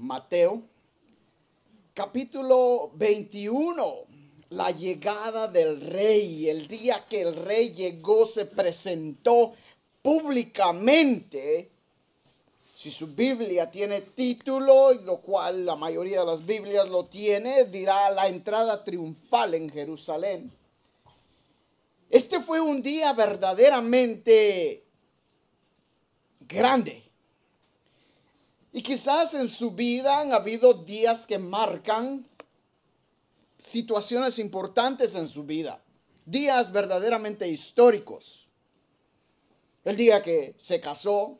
Mateo, capítulo 21, la llegada del rey, el día que el rey llegó, se presentó públicamente. Si su Biblia tiene título, lo cual la mayoría de las Biblias lo tiene, dirá la entrada triunfal en Jerusalén. Este fue un día verdaderamente grande. Y quizás en su vida han habido días que marcan situaciones importantes en su vida, días verdaderamente históricos. El día que se casó,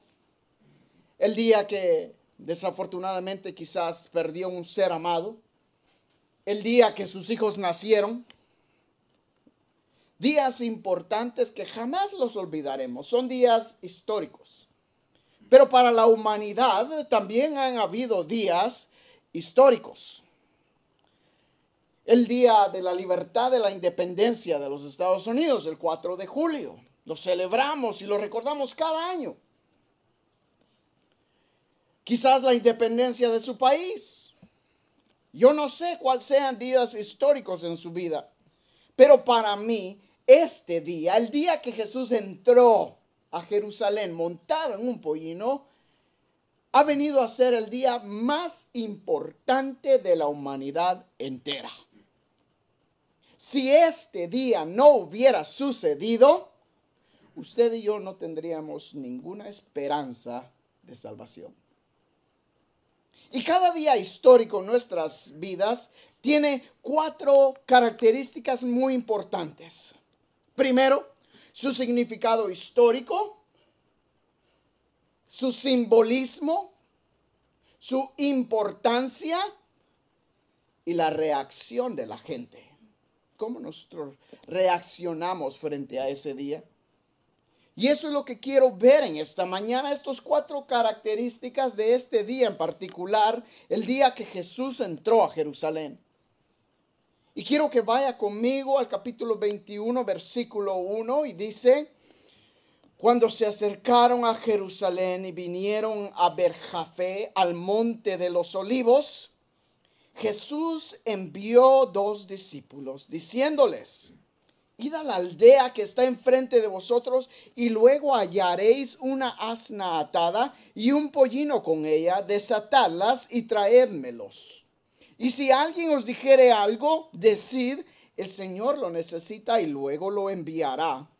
el día que desafortunadamente quizás perdió un ser amado, el día que sus hijos nacieron, días importantes que jamás los olvidaremos, son días históricos. Pero para la humanidad también han habido días históricos. El día de la libertad de la independencia de los Estados Unidos, el 4 de julio. Lo celebramos y lo recordamos cada año. Quizás la independencia de su país. Yo no sé cuáles sean días históricos en su vida, pero para mí este día, el día que Jesús entró a Jerusalén montado en un pollino, ha venido a ser el día más importante de la humanidad entera. Si este día no hubiera sucedido, usted y yo no tendríamos ninguna esperanza de salvación. Y cada día histórico en nuestras vidas tiene cuatro características muy importantes. Primero, su significado histórico, su simbolismo, su importancia y la reacción de la gente. ¿Cómo nosotros reaccionamos frente a ese día? Y eso es lo que quiero ver en esta mañana, estas cuatro características de este día en particular, el día que Jesús entró a Jerusalén. Y quiero que vaya conmigo al capítulo 21, versículo 1, y dice, cuando se acercaron a Jerusalén y vinieron a Berjafé, al monte de los olivos, Jesús envió dos discípulos, diciéndoles, id a la aldea que está enfrente de vosotros y luego hallaréis una asna atada y un pollino con ella, desatadlas y traédmelos. Y si alguien os dijere algo, decid, el Señor lo necesita y luego lo enviará.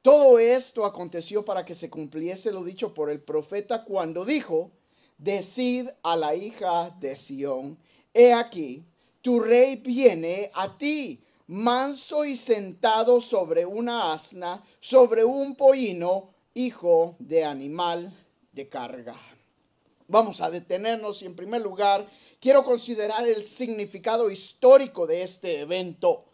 Todo esto aconteció para que se cumpliese lo dicho por el profeta cuando dijo, decid a la hija de Sión, he aquí, tu rey viene a ti, manso y sentado sobre una asna, sobre un pollino, hijo de animal de carga. Vamos a detenernos y en primer lugar quiero considerar el significado histórico de este evento.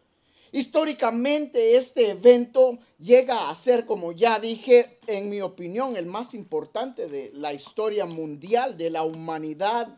Históricamente este evento llega a ser, como ya dije, en mi opinión, el más importante de la historia mundial, de la humanidad.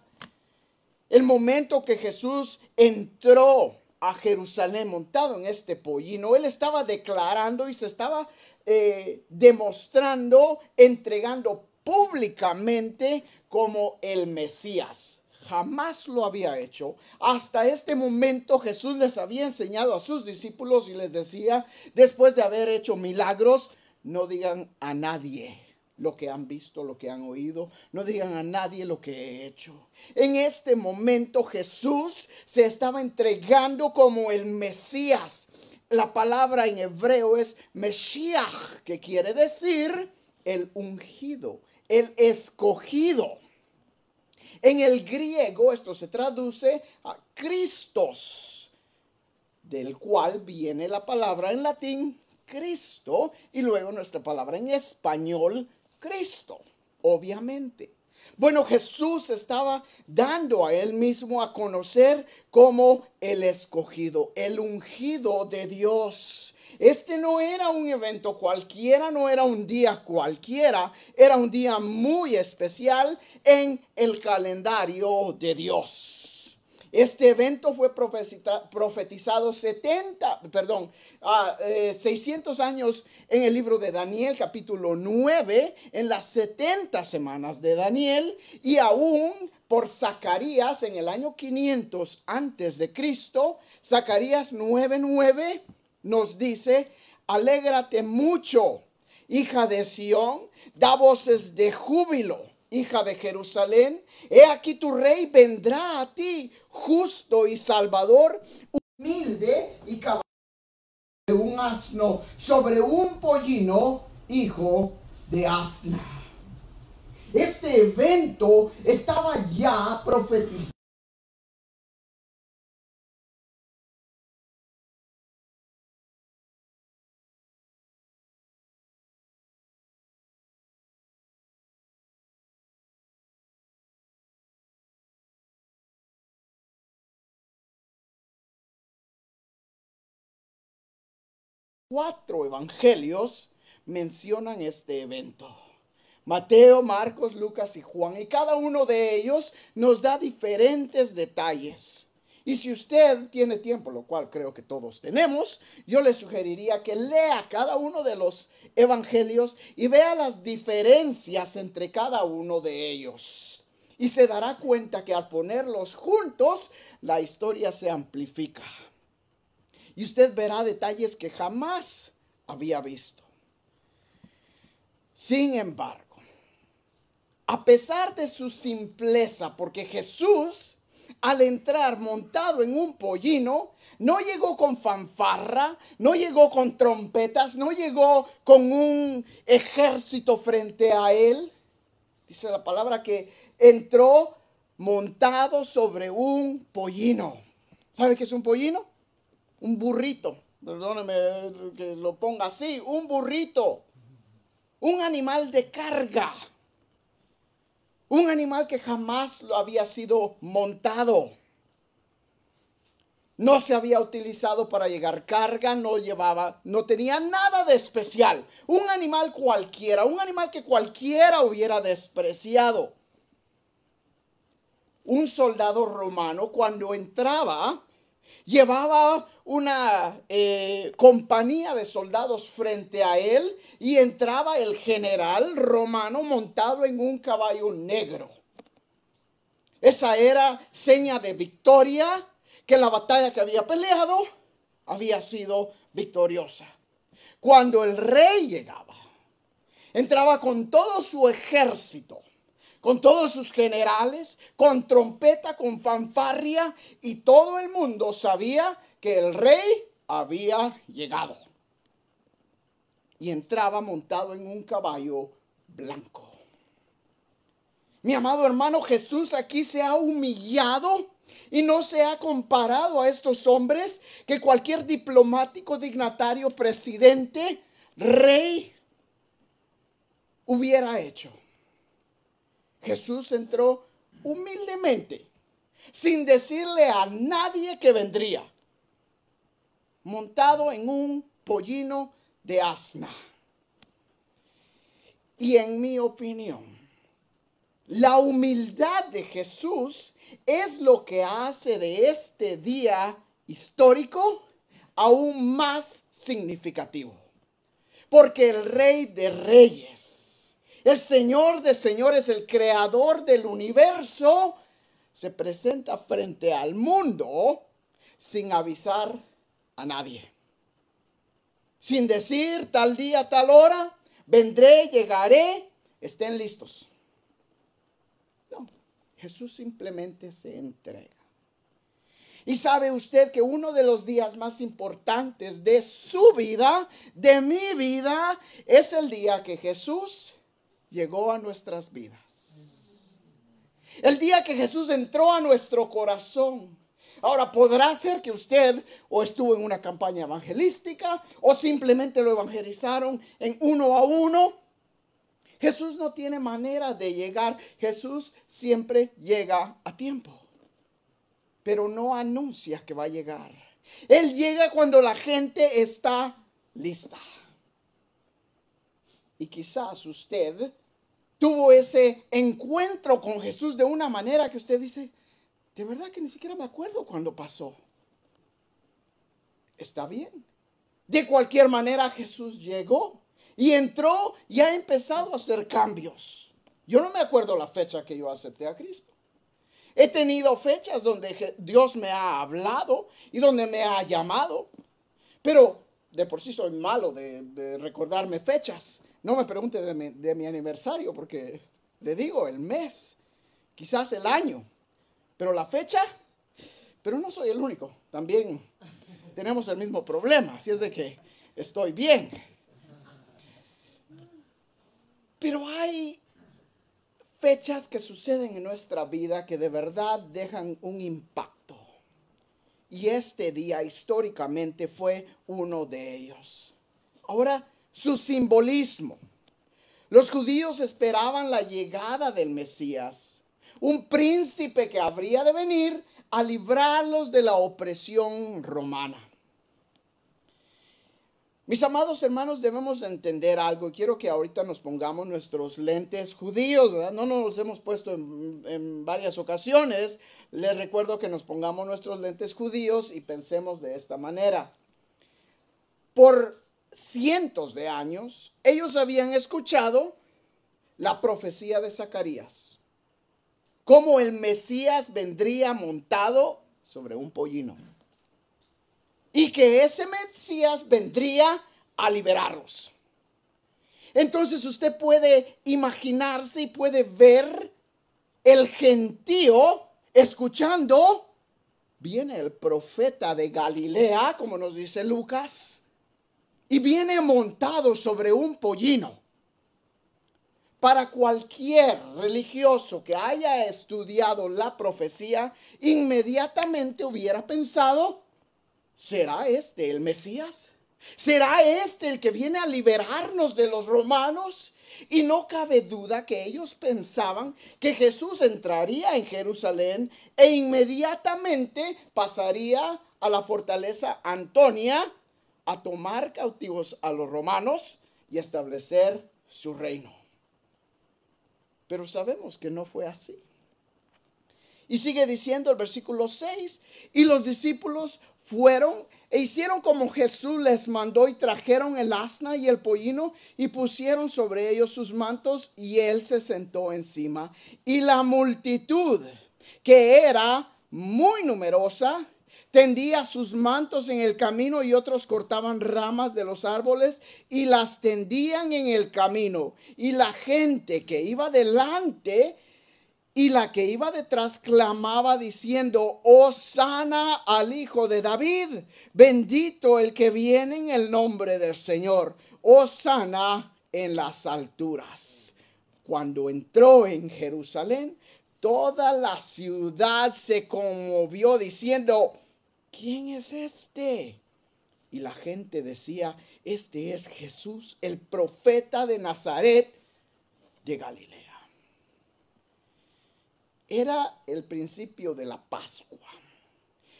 El momento que Jesús entró a Jerusalén montado en este pollino, él estaba declarando y se estaba eh, demostrando, entregando públicamente como el Mesías. Jamás lo había hecho. Hasta este momento Jesús les había enseñado a sus discípulos y les decía, después de haber hecho milagros, no digan a nadie lo que han visto, lo que han oído. No digan a nadie lo que he hecho. En este momento Jesús se estaba entregando como el Mesías. La palabra en hebreo es Meshiach, que quiere decir el ungido, el escogido. En el griego esto se traduce a Cristos, del cual viene la palabra en latín Cristo y luego nuestra palabra en español Cristo, obviamente. Bueno, Jesús estaba dando a él mismo a conocer como el escogido, el ungido de Dios. Este no era un evento cualquiera, no era un día cualquiera, era un día muy especial en el calendario de Dios. Este evento fue profetizado 70, perdón, 600 ah, eh, años en el libro de Daniel, capítulo 9, en las 70 semanas de Daniel, y aún por Zacarías en el año 500 antes de Cristo. Zacarías 9:9 nos dice, "Alégrate mucho, hija de Sión, da voces de júbilo." hija de Jerusalén, he aquí tu rey vendrá a ti, justo y salvador, humilde y caballero de un asno, sobre un pollino, hijo de asna. Este evento estaba ya profetizado. Cuatro evangelios mencionan este evento. Mateo, Marcos, Lucas y Juan. Y cada uno de ellos nos da diferentes detalles. Y si usted tiene tiempo, lo cual creo que todos tenemos, yo le sugeriría que lea cada uno de los evangelios y vea las diferencias entre cada uno de ellos. Y se dará cuenta que al ponerlos juntos, la historia se amplifica. Y usted verá detalles que jamás había visto. Sin embargo, a pesar de su simpleza, porque Jesús al entrar montado en un pollino, no llegó con fanfarra, no llegó con trompetas, no llegó con un ejército frente a él. Dice la palabra que entró montado sobre un pollino. ¿Sabe qué es un pollino? Un burrito. Perdóneme que lo ponga así, un burrito. Un animal de carga. Un animal que jamás lo había sido montado. No se había utilizado para llegar carga, no llevaba, no tenía nada de especial. Un animal cualquiera, un animal que cualquiera hubiera despreciado. Un soldado romano cuando entraba Llevaba una eh, compañía de soldados frente a él y entraba el general romano montado en un caballo negro. Esa era seña de victoria, que la batalla que había peleado había sido victoriosa. Cuando el rey llegaba, entraba con todo su ejército con todos sus generales, con trompeta, con fanfarria, y todo el mundo sabía que el rey había llegado. Y entraba montado en un caballo blanco. Mi amado hermano Jesús aquí se ha humillado y no se ha comparado a estos hombres que cualquier diplomático, dignatario, presidente, rey hubiera hecho. Jesús entró humildemente, sin decirle a nadie que vendría, montado en un pollino de asna. Y en mi opinión, la humildad de Jesús es lo que hace de este día histórico aún más significativo. Porque el rey de reyes el Señor de señores, el creador del universo, se presenta frente al mundo sin avisar a nadie. Sin decir tal día, tal hora, vendré, llegaré, estén listos. No, Jesús simplemente se entrega. Y sabe usted que uno de los días más importantes de su vida, de mi vida, es el día que Jesús llegó a nuestras vidas. El día que Jesús entró a nuestro corazón. Ahora, podrá ser que usted o estuvo en una campaña evangelística o simplemente lo evangelizaron en uno a uno. Jesús no tiene manera de llegar. Jesús siempre llega a tiempo, pero no anuncia que va a llegar. Él llega cuando la gente está lista. Y quizás usted tuvo ese encuentro con Jesús de una manera que usted dice, de verdad que ni siquiera me acuerdo cuando pasó. Está bien. De cualquier manera Jesús llegó y entró y ha empezado a hacer cambios. Yo no me acuerdo la fecha que yo acepté a Cristo. He tenido fechas donde Dios me ha hablado y donde me ha llamado. Pero de por sí soy malo de, recordarme fechas. No me pregunte de mi, de mi aniversario porque le digo el mes, quizás el año, pero la fecha, pero no soy el único. También tenemos el mismo problema, así es de que estoy bien. Pero hay fechas que suceden en nuestra vida que de verdad dejan un impacto. Y este día históricamente fue uno de ellos. Ahora, su simbolismo. Los judíos esperaban la llegada del Mesías, un príncipe que habría de venir a librarlos de la opresión romana. Mis amados hermanos, debemos entender algo. Quiero que ahorita nos pongamos nuestros lentes judíos, ¿verdad? No nos los hemos puesto en, varias ocasiones. Les recuerdo que nos pongamos nuestros lentes judíos y pensemos de esta manera. Por cientos de años, ellos habían escuchado la profecía de Zacarías. Cómo el Mesías vendría montado sobre un pollino y que ese Mesías vendría a liberarlos. Entonces usted puede imaginarse y puede ver el gentío escuchando. Viene el profeta de Galilea, como nos dice Lucas, y viene montado sobre un pollino. Para cualquier religioso que haya estudiado la profecía, inmediatamente hubiera pensado, ¿Será este el Mesías? ¿Será este el que viene a liberarnos de los romanos? Y no cabe duda que ellos pensaban que Jesús entraría en Jerusalén e inmediatamente pasaría a la fortaleza Antonia a tomar cautivos a los romanos y establecer su reino. Pero sabemos que no fue así. Y sigue diciendo el versículo 6, y los discípulos fueron e hicieron como Jesús les mandó y trajeron el asna y el pollino y pusieron sobre ellos sus mantos y él se sentó encima. Y la multitud, que era muy numerosa, tendía sus mantos en el camino y otros cortaban ramas de los árboles y las tendían en el camino. Y la gente que iba delante y la que iba detrás clamaba diciendo, oh sana al Hijo de David, bendito el que viene en el nombre del Señor, oh sana en las alturas. Cuando entró en Jerusalén, toda la ciudad se conmovió diciendo, ¿quién es este? Y la gente decía, este es Jesús, el profeta de Nazaret de Galilea era el principio de la Pascua.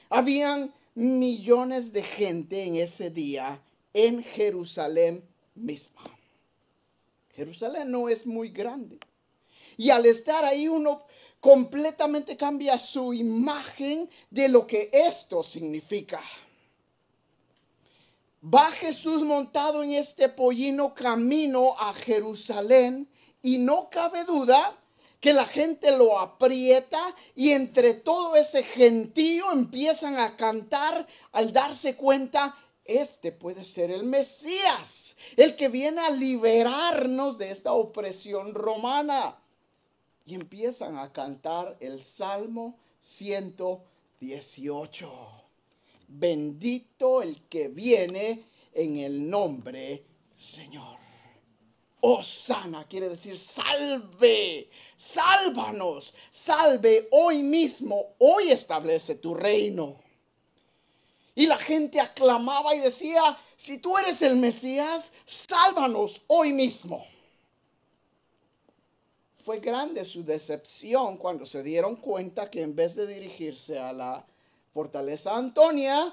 Habían millones de gente en ese día en Jerusalén misma. Jerusalén no es muy grande. Y al estar ahí uno completamente cambia su imagen de lo que esto significa. Va Jesús montado en este pollino camino a Jerusalén y no cabe duda que la gente lo aprieta y entre todo ese gentío empiezan a cantar al darse cuenta, este puede ser el Mesías, el que viene a liberarnos de esta opresión romana. Y empiezan a cantar el Salmo 118. Bendito el que viene en el nombre Señor. Osana quiere decir salve, sálvanos, salve hoy mismo, hoy establece tu reino. Y la gente aclamaba y decía, si tú eres el Mesías, sálvanos hoy mismo. Fue grande su decepción cuando se dieron cuenta que en vez de dirigirse a la fortaleza Antonia,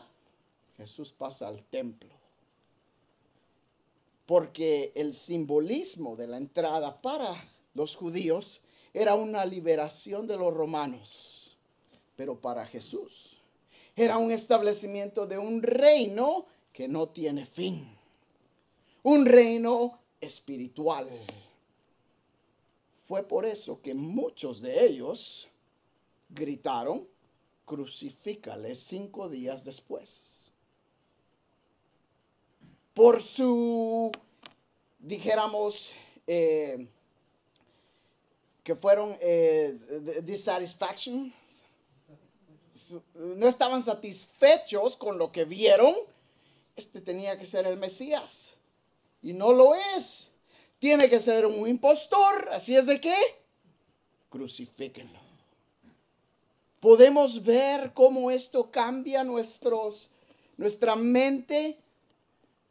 Jesús pasa al templo porque el simbolismo de la entrada para los judíos era una liberación de los romanos, pero para Jesús era un establecimiento de un reino que no tiene fin, un reino espiritual. Fue por eso que muchos de ellos gritaron, crucifícale cinco días después. Por su, dijéramos, eh, que fueron eh, dissatisfaction, no estaban satisfechos con lo que vieron, este tenía que ser el Mesías. Y no lo es. Tiene que ser un impostor. Así es de qué? Crucifíquenlo. Podemos ver cómo esto cambia nuestros, nuestra mente,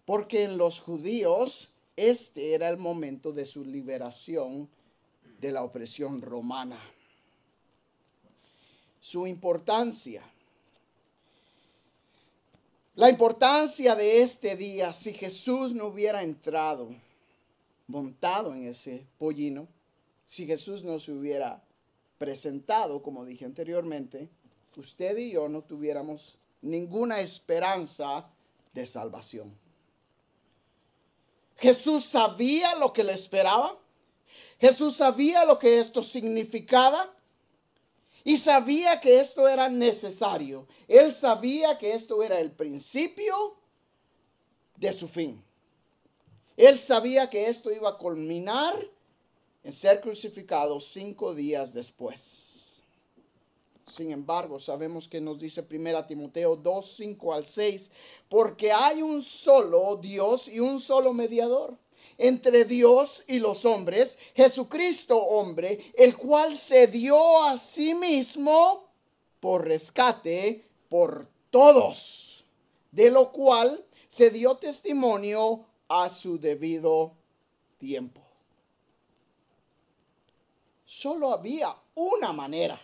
porque en los judíos este era el momento de su liberación de la opresión romana. Su importancia. La importancia de este día, si Jesús no hubiera entrado montado en ese pollino, si Jesús no se hubiera presentado, como dije anteriormente, usted y yo no tuviéramos ninguna esperanza de salvación. Jesús sabía lo que le esperaba. Jesús sabía lo que esto significaba. Y sabía que esto era necesario. Él sabía que esto era el principio de su fin. Él sabía que esto iba a culminar en ser crucificado cinco días después. Sin embargo, sabemos que nos dice 1 Timoteo 2, 5 al 6, porque hay un solo Dios y un solo mediador entre Dios y los hombres, Jesucristo hombre, el cual se dio a sí mismo por rescate por todos, de lo cual se dio testimonio a su debido tiempo. Solo había una manera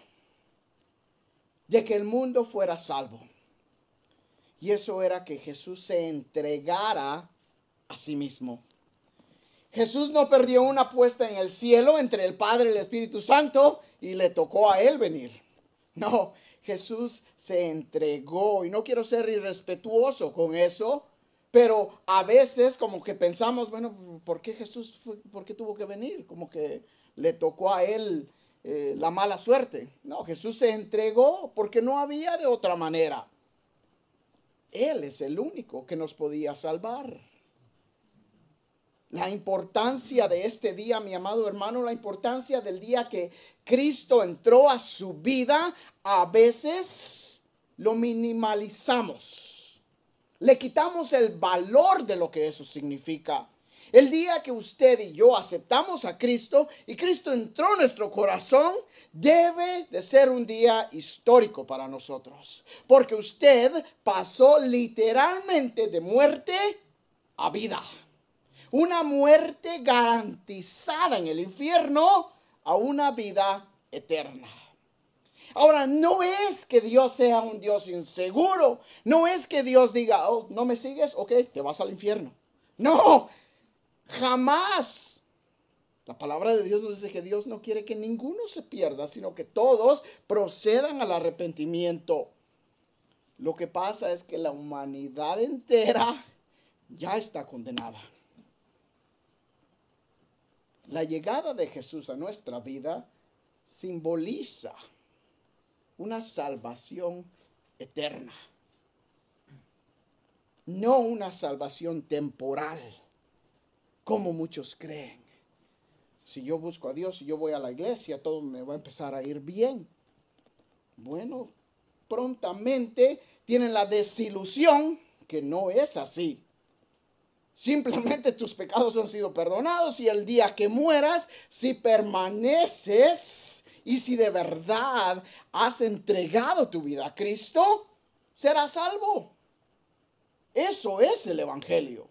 de que el mundo fuera salvo. Y eso era que Jesús se entregara a sí mismo. Jesús no perdió una apuesta en el cielo entre el Padre y el Espíritu Santo y le tocó a él venir. No, Jesús se entregó y no quiero ser irrespetuoso con eso, pero a veces como que pensamos, bueno, ¿por qué Jesús, por qué tuvo que venir? Como que le tocó a él eh, la mala suerte. No, Jesús se entregó porque no había de otra manera. Él es el único que nos podía salvar. La importancia de este día, mi amado hermano, la importancia del día que Cristo entró a su vida, a veces lo minimalizamos. Le quitamos el valor de lo que eso significa. El día que usted y yo aceptamos a Cristo y Cristo entró en nuestro corazón, debe de ser un día histórico para nosotros. Porque usted pasó literalmente de muerte a vida una muerte garantizada en el infierno a una vida eterna. Ahora, no es que Dios sea un Dios inseguro, no es que Dios diga, oh, no me sigues, ok, te vas al infierno. No, jamás. La palabra de Dios nos dice que Dios no quiere que ninguno se pierda, sino que todos procedan al arrepentimiento. Lo que pasa es que la humanidad entera ya está condenada. La llegada de Jesús a nuestra vida simboliza una salvación eterna, no una salvación temporal, como muchos creen. Si yo busco a Dios, si yo voy a la iglesia, todo me va a empezar a ir bien. Bueno, prontamente tienen la desilusión que no es así. Simplemente tus pecados han sido perdonados y el día que mueras, si permaneces y si de verdad has entregado tu vida a Cristo, serás salvo. Eso es el Evangelio.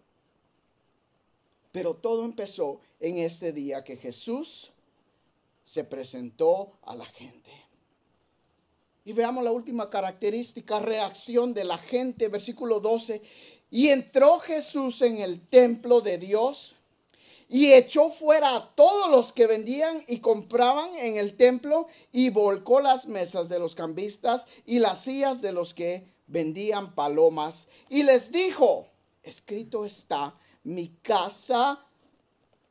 Pero todo empezó en ese día que Jesús se presentó a la gente. Y veamos la última característica, reacción de la gente, versículo 12. Y entró Jesús en el templo de Dios y echó fuera a todos los que vendían y compraban en el templo y volcó las mesas de los cambistas y las sillas de los que vendían palomas. Y les dijo, escrito está, mi casa,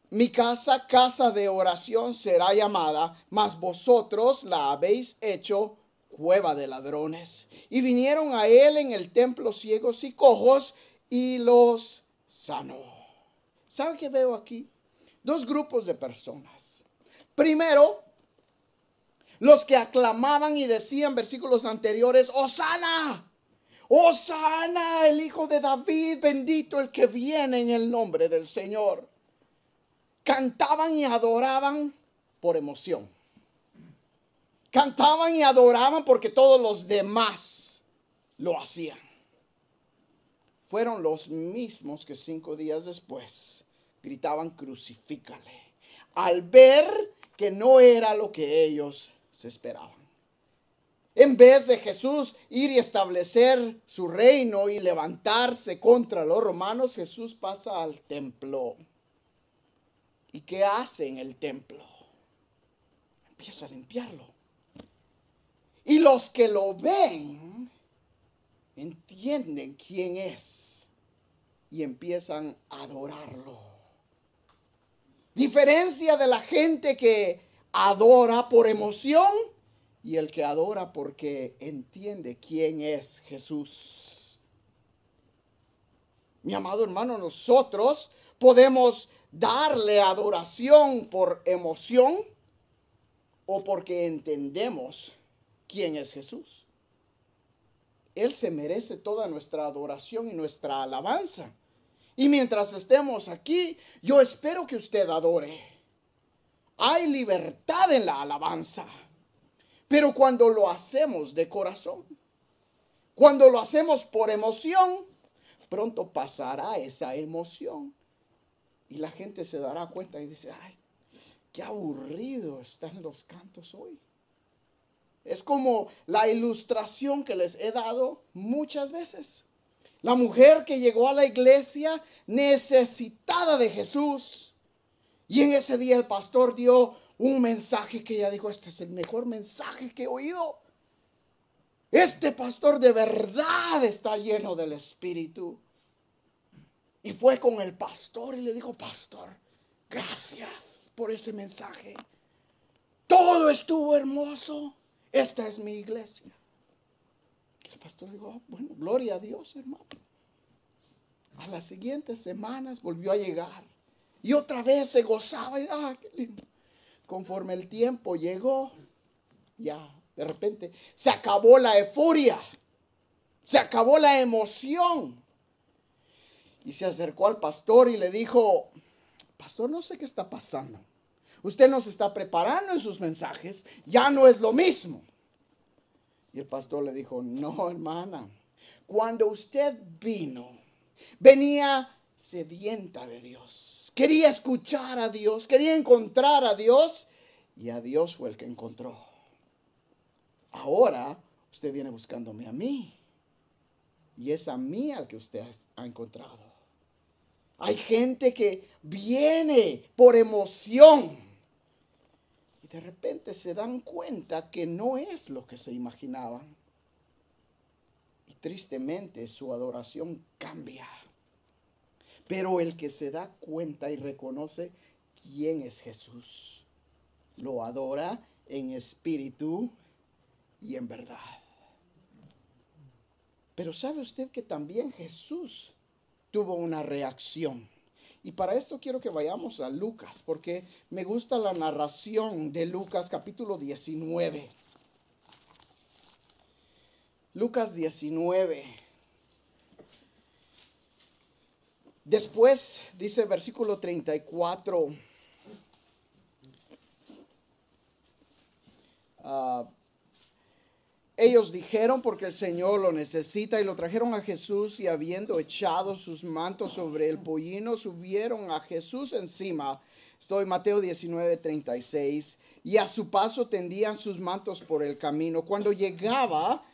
mi casa, casa de oración será llamada, mas vosotros la habéis hecho cueva de ladrones. Y vinieron a él en el templo ciegos y cojos y los sanó. ¿Sabe qué veo aquí? Dos grupos de personas. Primero, los que aclamaban y decían versículos anteriores, Osana, Osana, el hijo de David, bendito el que viene en el nombre del Señor. Cantaban y adoraban por emoción. Cantaban y adoraban porque todos los demás lo hacían. Fueron los mismos que cinco días después gritaban crucifícale. Al ver que no era lo que ellos se esperaban. En vez de Jesús ir y establecer su reino y levantarse contra los romanos, Jesús pasa al templo. ¿Y qué hace en el templo? Empieza a limpiarlo. Y los que lo ven entienden quién es y empiezan a adorarlo. Diferencia de la gente que adora por emoción y el que adora porque entiende quién es Jesús. Mi amado hermano, nosotros podemos darle adoración por emoción o porque entendemos quién es Jesús. Él se merece toda nuestra adoración y nuestra alabanza. Y mientras estemos aquí, yo espero que usted adore. Hay libertad en la alabanza. Pero cuando lo hacemos de corazón, cuando lo hacemos por emoción, pronto pasará esa emoción. Y la gente se dará cuenta y dice, ay, qué aburrido están los cantos hoy. Es como la ilustración que les he dado muchas veces. La mujer que llegó a la iglesia necesitada de Jesús. Y en ese día el pastor dio un mensaje que ella dijo, este es el mejor mensaje que he oído. Este pastor de verdad está lleno del Espíritu. Y fue con el pastor y le dijo, pastor, gracias por ese mensaje. Todo estuvo hermoso. Esta es mi iglesia. Pastor dijo, ah, bueno, gloria a Dios, hermano. A las siguientes semanas volvió a llegar. Y otra vez se gozaba. Y, ah, qué lindo. Conforme el tiempo llegó, ya, de repente, se acabó la euforia. Se acabó la emoción. Y se acercó al pastor y le dijo, pastor, no sé qué está pasando. Usted nos está preparando en sus mensajes, ya no es lo mismo. Y el pastor le dijo, no, hermana, cuando usted vino, venía sedienta de Dios. Quería escuchar a Dios, quería encontrar a Dios y a Dios fue el que encontró. Ahora usted viene buscándome a mí y es a mí al que usted ha encontrado. Hay gente que viene por emoción y de repente se dan cuenta que no es lo que se imaginaban. Y tristemente su adoración cambia. Pero el que se da cuenta y reconoce quién es Jesús, lo adora en espíritu y en verdad. Pero sabe usted que también Jesús tuvo una reacción. Y para esto quiero que vayamos a Lucas, porque me gusta la narración de Lucas capítulo 19. Lucas 19. Después dice versículo 34. Uh, ellos dijeron porque el Señor lo necesita y lo trajeron a Jesús y habiendo echado sus mantos sobre el pollino, subieron a Jesús encima. Estoy Mateo 19, 36. Y a su paso tendían sus mantos por el camino. Cuando llegaba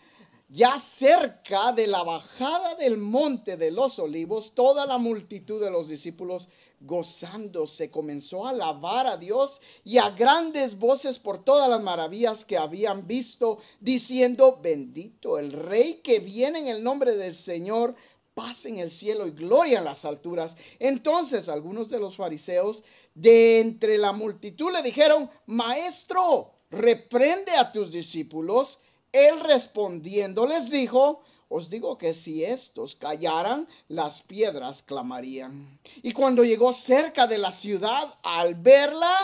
ya cerca de la bajada del monte de los olivos, toda la multitud de los discípulos gozándose, comenzó a alabar a Dios y a grandes voces por todas las maravillas que habían visto, diciendo, bendito el rey que viene en el nombre del Señor, paz en el cielo y gloria en las alturas. Entonces algunos de los fariseos de entre la multitud le dijeron, maestro, reprende a tus discípulos. Él respondiendo les dijo, os digo que si estos callaran, las piedras clamarían. Y cuando llegó cerca de la ciudad, al verla,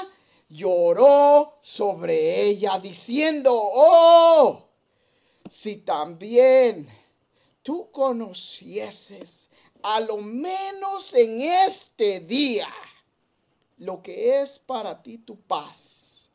lloró sobre ella, diciendo, oh, si también tú conocieses, a lo menos en este día, lo que es para ti tu paz,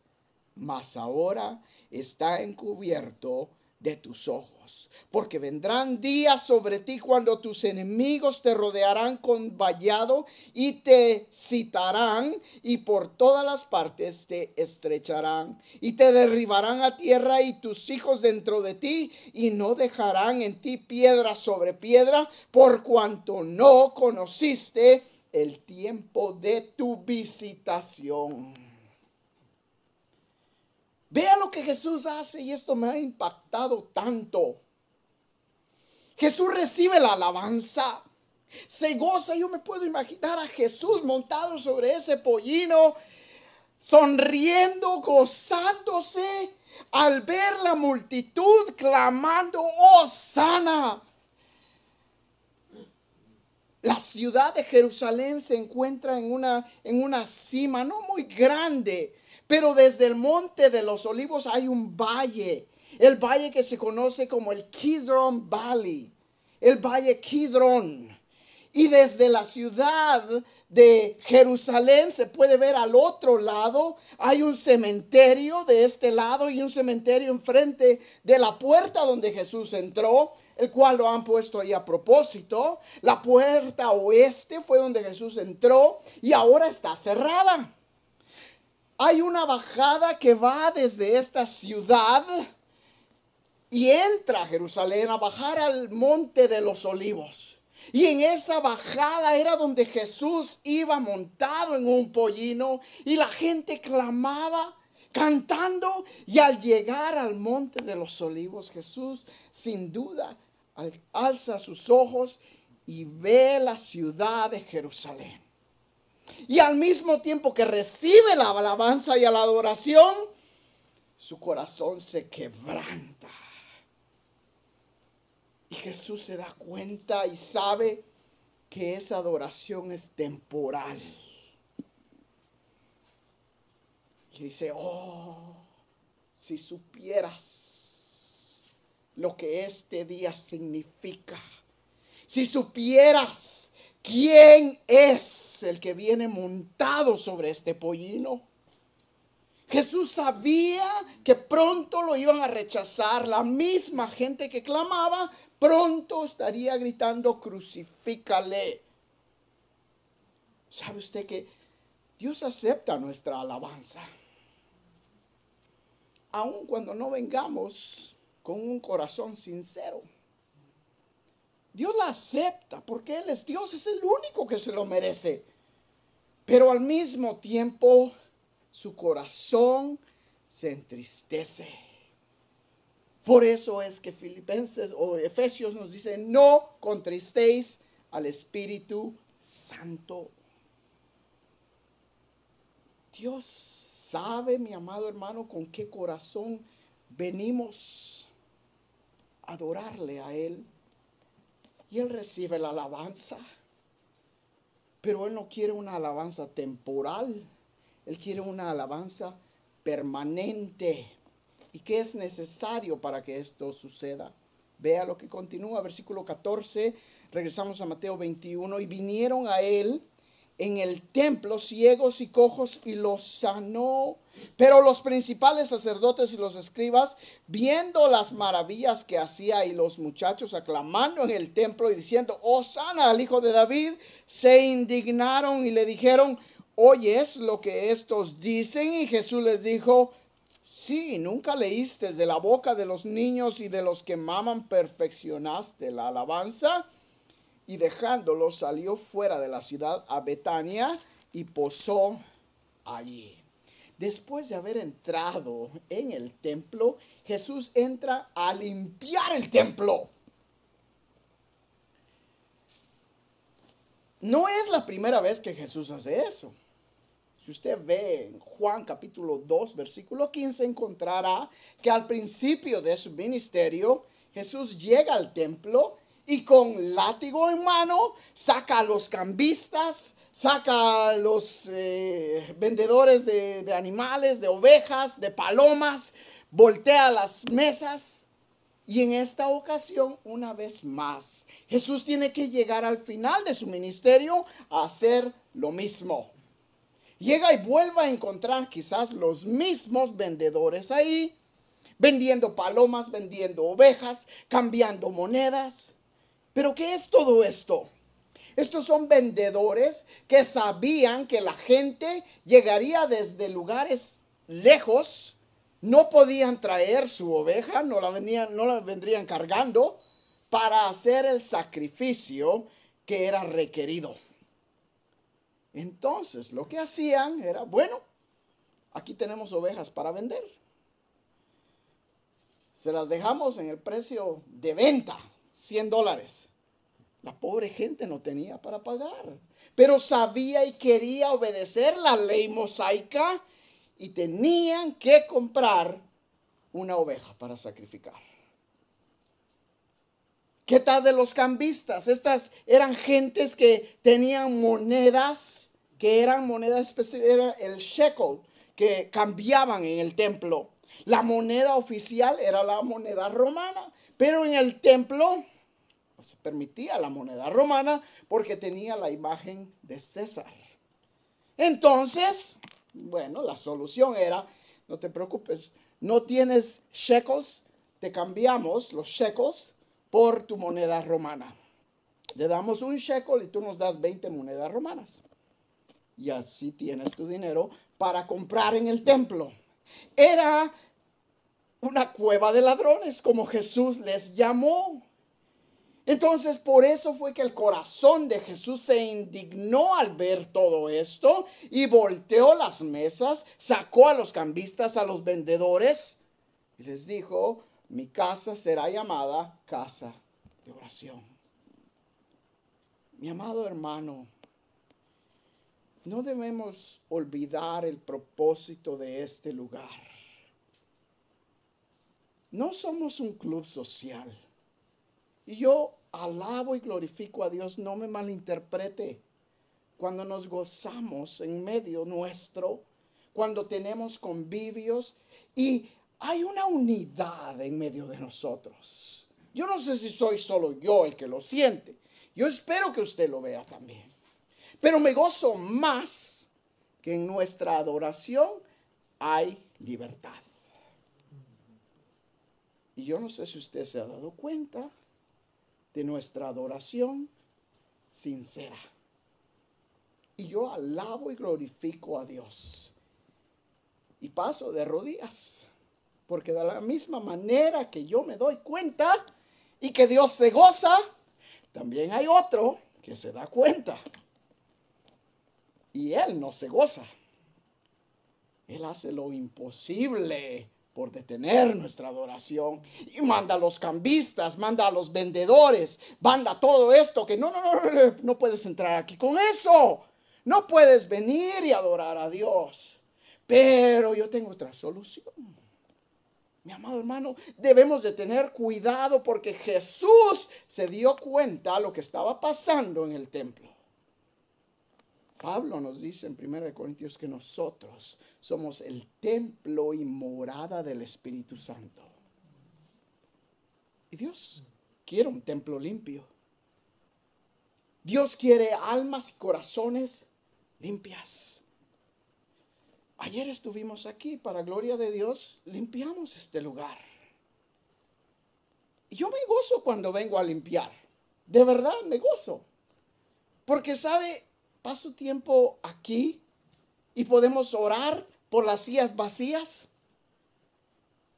mas ahora está encubierto de tus ojos. Porque vendrán días sobre ti cuando tus enemigos te rodearán con vallado y te citarán y por todas las partes te estrecharán y te derribarán a tierra y tus hijos dentro de ti y no dejarán en ti piedra sobre piedra por cuanto no conociste el tiempo de tu visitación. Vea lo que Jesús hace y esto me ha impactado tanto. Jesús recibe la alabanza, se goza. Yo me puedo imaginar a Jesús montado sobre ese pollino, sonriendo, gozándose al ver la multitud clamando, oh sana. La ciudad de Jerusalén se encuentra en una, en una cima no muy grande, pero desde el monte de los olivos hay un valle, el valle que se conoce como el Kidron Valley, el valle Kidron. Y desde la ciudad de Jerusalén se puede ver al otro lado. Hay un cementerio de este lado y un cementerio enfrente de la puerta donde Jesús entró, el cual lo han puesto ahí a propósito. La puerta oeste fue donde Jesús entró y ahora está cerrada hay una bajada que va desde esta ciudad y entra a Jerusalén a bajar al monte de los olivos. Y en esa bajada era donde Jesús iba montado en un pollino y la gente clamaba cantando y al llegar al monte de los olivos Jesús sin duda alza sus ojos y ve la ciudad de Jerusalén. Y al mismo tiempo que recibe la alabanza y la adoración, su corazón se quebranta. Y Jesús se da cuenta y sabe que esa adoración es temporal. Y dice, oh, si supieras lo que este día significa, si supieras ¿Quién es el que viene montado sobre este pollino? Jesús sabía que pronto lo iban a rechazar. La misma gente que clamaba, pronto estaría gritando, crucifícale. ¿Sabe usted que Dios acepta nuestra alabanza? Aun cuando no vengamos con un corazón sincero. Dios la acepta porque Él es Dios, es el único que se lo merece. Pero al mismo tiempo su corazón se entristece. Por eso es que Filipenses o Efesios nos dice, no contristéis al Espíritu Santo. Dios sabe, mi amado hermano, con qué corazón venimos a adorarle a Él. Y Él recibe la alabanza. Pero Él no quiere una alabanza temporal. Él quiere una alabanza permanente. ¿Y qué es necesario para que esto suceda? Vea lo que continúa, versículo 14. Regresamos a Mateo 21. Y vinieron a Él en el templo ciegos y cojos y los sanó. Pero los principales sacerdotes y los escribas, viendo las maravillas que hacía y los muchachos aclamando en el templo y diciendo, oh sana al hijo de David, se indignaron y le dijeron, ¿oyes lo que estos dicen? Y Jesús les dijo, sí, nunca leíste de la boca de los niños y de los que maman perfeccionaste la alabanza y dejándolo salió fuera de la ciudad a Betania y posó allí. Después de haber entrado en el templo, Jesús entra a limpiar el templo. No es la primera vez que Jesús hace eso. Si usted ve en Juan capítulo 2, versículo 15, encontrará que al principio de su ministerio, Jesús llega al templo y con látigo en mano saca a los cambistas, saca a los eh, vendedores de, de animales, de ovejas, de palomas, voltea las mesas. Y en esta ocasión, una vez más, Jesús tiene que llegar al final de su ministerio a hacer lo mismo. Llega y vuelve a encontrar quizás los mismos vendedores ahí, vendiendo palomas, vendiendo ovejas, cambiando monedas. Pero ¿qué es todo esto? Estos son vendedores que sabían que la gente llegaría desde lugares lejos, no podían traer su oveja, no la, venían, no la vendrían cargando para hacer el sacrificio que era requerido. Entonces lo que hacían era, bueno, aquí tenemos ovejas para vender. Se las dejamos en el precio de venta, 100 dólares. La pobre gente no tenía para pagar, pero sabía y quería obedecer la ley mosaica y tenían que comprar una oveja para sacrificar. ¿Qué tal de los cambistas? Estas eran gentes que tenían monedas, que eran monedas especiales, era el shekel, que cambiaban en el templo. La moneda oficial era la moneda romana, pero en el templo se permitía la moneda romana porque tenía la imagen de César. Entonces, bueno, la solución era, no te preocupes, no tienes shekels, te cambiamos los shekels por tu moneda romana. Le damos un shekel y tú nos das 20 monedas romanas. Y así tienes tu dinero para comprar en el templo. Era una cueva de ladrones, como Jesús les llamó. Entonces, por eso fue que el corazón de Jesús se indignó al ver todo esto y volteó las mesas, sacó a los cambistas, a los vendedores y les dijo, mi casa será llamada casa de oración. Mi amado hermano, no debemos olvidar el propósito de este lugar. No somos un club social. Y yo alabo y glorifico a Dios, no me malinterprete. Cuando nos gozamos en medio nuestro, cuando tenemos convivios y hay una unidad en medio de nosotros. Yo no sé si soy solo yo el que lo siente. Yo espero que usted lo vea también. Pero me gozo más que en nuestra adoración hay libertad. Y yo no sé si usted se ha dado cuenta de nuestra adoración sincera. Y yo alabo y glorifico a Dios. Y paso de rodillas. Porque de la misma manera que yo me doy cuenta y que Dios se goza, también hay otro que se da cuenta. Y Él no se goza. Él hace lo imposible por detener nuestra adoración. Y manda a los cambistas, manda a los vendedores, manda todo esto que no, no, no, no puedes entrar aquí con eso. No puedes venir y adorar a Dios. Pero yo tengo otra solución. Mi amado hermano, debemos de tener cuidado porque Jesús se dio cuenta de lo que estaba pasando en el templo. Pablo nos dice en 1 Corintios que nosotros somos el templo y morada del Espíritu Santo. Y Dios quiere un templo limpio. Dios quiere almas y corazones limpias. Ayer estuvimos aquí, para gloria de Dios, limpiamos este lugar. Y yo me gozo cuando vengo a limpiar. De verdad me gozo. Porque sabe, paso tiempo aquí y podemos orar por las sillas vacías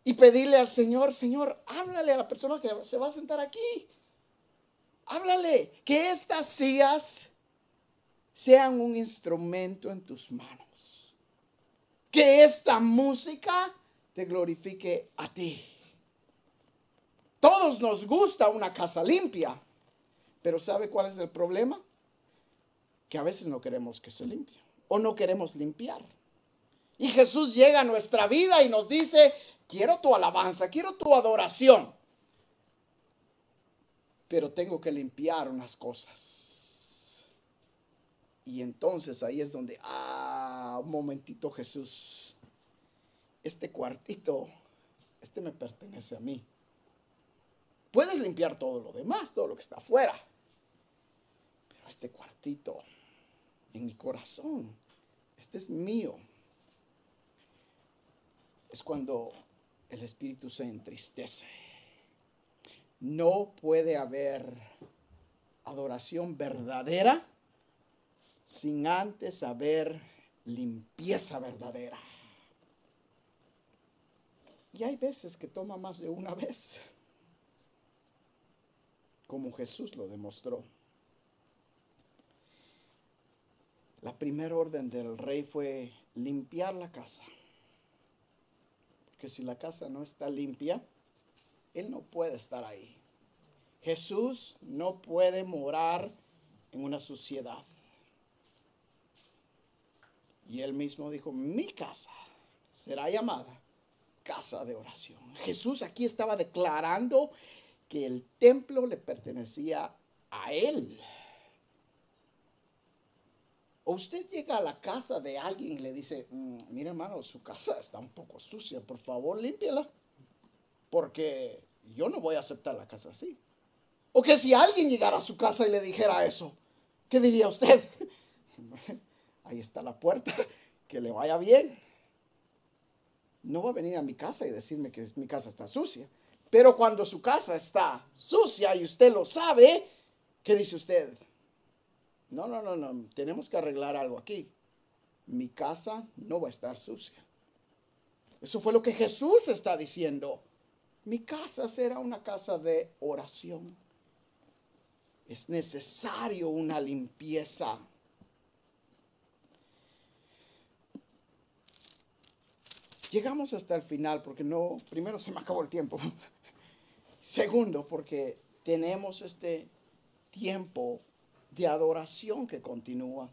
y pedirle al Señor, Señor, háblale a la persona que se va a sentar aquí. Háblale que estas sillas sean un instrumento en tus manos. Que esta música te glorifique a ti. Todos nos gusta una casa limpia, pero ¿sabe cuál es el problema? Que a veces no queremos que se limpie. o no queremos limpiar. Y Jesús llega a nuestra vida y nos dice, quiero tu alabanza, quiero tu adoración, pero tengo que limpiar unas cosas. Y entonces ahí es donde, ah, un momentito Jesús, este cuartito, este me pertenece a mí. Puedes limpiar todo lo demás, todo lo que está afuera. Este cuartito en mi corazón, este es mío. Es cuando el espíritu se entristece. No puede haber adoración verdadera sin antes haber limpieza verdadera. Y hay veces que toma más de una vez, como Jesús lo demostró. La primera orden del rey fue limpiar la casa. Porque si la casa no está limpia, él no puede estar ahí. Jesús no puede morar en una suciedad. Y él mismo dijo, mi casa será llamada casa de oración. Jesús aquí estaba declarando que el templo le pertenecía a él. O usted llega a la casa de alguien y le dice, mm, mire hermano, su casa está un poco sucia, por favor límpiela, porque yo no voy a aceptar la casa así. O que si alguien llegara a su casa y le dijera eso, ¿qué diría usted? Ahí está la puerta, que le vaya bien no va a venir a mi casa y decirme que mi casa está sucia. Pero cuando su casa está sucia y usted lo sabe, ¿qué dice usted? No, no, no, no, tenemos que arreglar algo aquí. Mi casa no va a estar sucia. Eso fue lo que Jesús está diciendo. Mi casa será una casa de oración. Es necesario una limpieza Llegamos hasta el final porque no, primero se me acabó el tiempo. Segundo, porque tenemos este tiempo de adoración que continúa.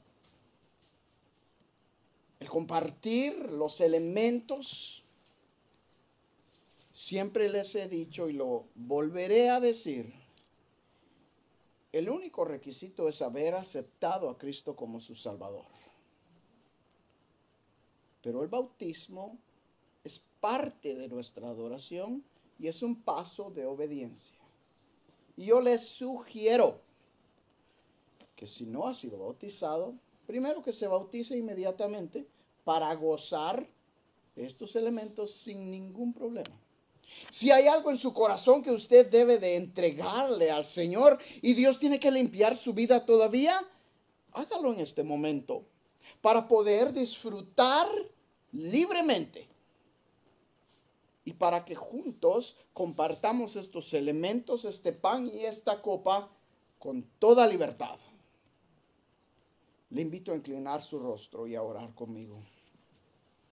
El compartir los elementos, siempre les he dicho y lo volveré a decir, el único requisito es haber aceptado a Cristo como su Salvador. Pero el bautismo es parte de nuestra adoración y es un paso de obediencia. Y yo les sugiero que si no ha sido bautizado, primero que se bautice inmediatamente para gozar estos elementos sin ningún problema. Si hay algo en su corazón que usted debe de entregarle al Señor y Dios tiene que limpiar su vida todavía, hágalo en este momento para poder disfrutar libremente y para que juntos compartamos estos elementos, este pan y esta copa con toda libertad. Le invito a inclinar su rostro y a orar conmigo.